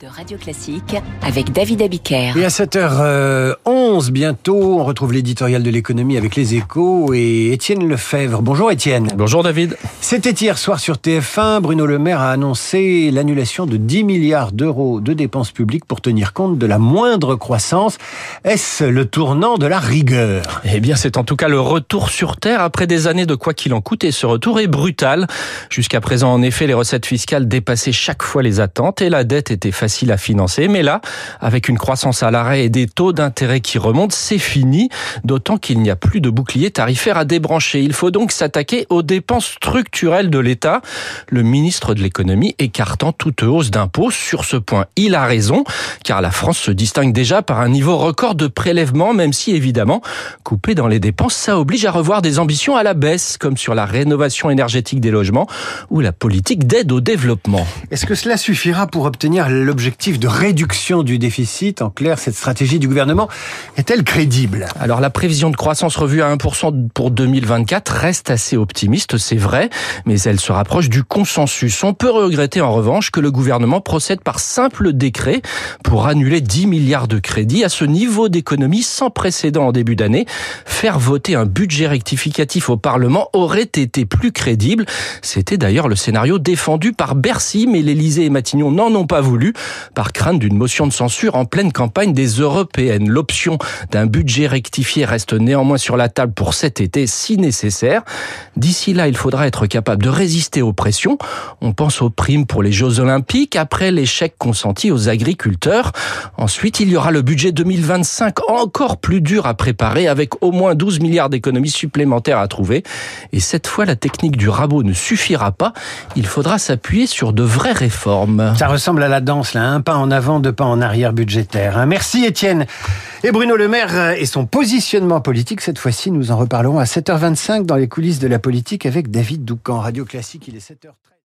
de Radio Classique avec David Abiker. Et à 7h11 bientôt, on retrouve l'éditorial de l'économie avec les échos et Étienne Lefebvre. Bonjour Étienne. Bonjour David. C'était hier soir sur TF1, Bruno Le Maire a annoncé l'annulation de 10 milliards d'euros de dépenses publiques pour tenir compte de la moindre croissance. Est-ce le tournant de la rigueur? Eh bien, c'est en tout cas le retour sur Terre après des années de quoi qu'il en coûte et ce retour est brutal. Jusqu'à présent, en effet, les recettes fiscales dépassaient chaque fois les attentes et la dette était facile à financer. Mais là, avec une croissance à l'arrêt et des taux d'intérêt qui remontent, c'est fini. D'autant qu'il n'y a plus de bouclier tarifaire à débrancher. Il faut donc s'attaquer aux dépenses structurelles de l'État. Le ministre de l'économie écartant toute hausse d'impôts. Sur ce point, il a raison, car la France se distingue déjà par un niveau record de prélèvements, même si évidemment, couper dans les dépenses, ça oblige à revoir des ambitions à la baisse, comme sur la rénovation énergétique des logements ou la politique d'aide au développement. Est-ce que cela suffira pour obtenir l'objectif de réduction du déficit? En clair, cette stratégie du gouvernement est-elle crédible? Alors la prévision de croissance revue à 1% pour 2024 reste assez optimiste, c'est vrai, mais elle se rapproche du consensus. On peut regretter en revanche que le gouvernement procède par simple décret pour annuler 10 milliards de crédits à ce niveau d'économie sans précédent en début d'année. Faire voter un budget rectificatif au Parlement aurait été plus crédible. C'était d'ailleurs le scénario défendu par Bercy, mais l'Élysée et Matignon n'en ont pas voulu par crainte d'une motion de censure en pleine campagne des européennes. L'option d'un budget rectifié reste néanmoins sur la table pour cet été si nécessaire. D'ici là, il faudra être capable de résister aux pressions. On pense aux primes pour les Jeux Olympiques après l'échec consenti aux agriculteurs. Ensuite, il y aura le budget 2025 encore plus dur à préparer avec au moins 12 milliards d'économies supplémentaires à trouver. Et cette fois, la technique du rabot ne suffira pas. Il faudra s'appuyer sur de vraies réformes. Ça ressemble à la danse, là, un pas en avant, deux pas en arrière budgétaire. hein. Merci Étienne. Et Bruno Le Maire euh, et son positionnement politique, cette fois-ci, nous en reparlerons à 7h25 dans les coulisses de la politique avec David Doucan. Radio Classique, il est 7h13.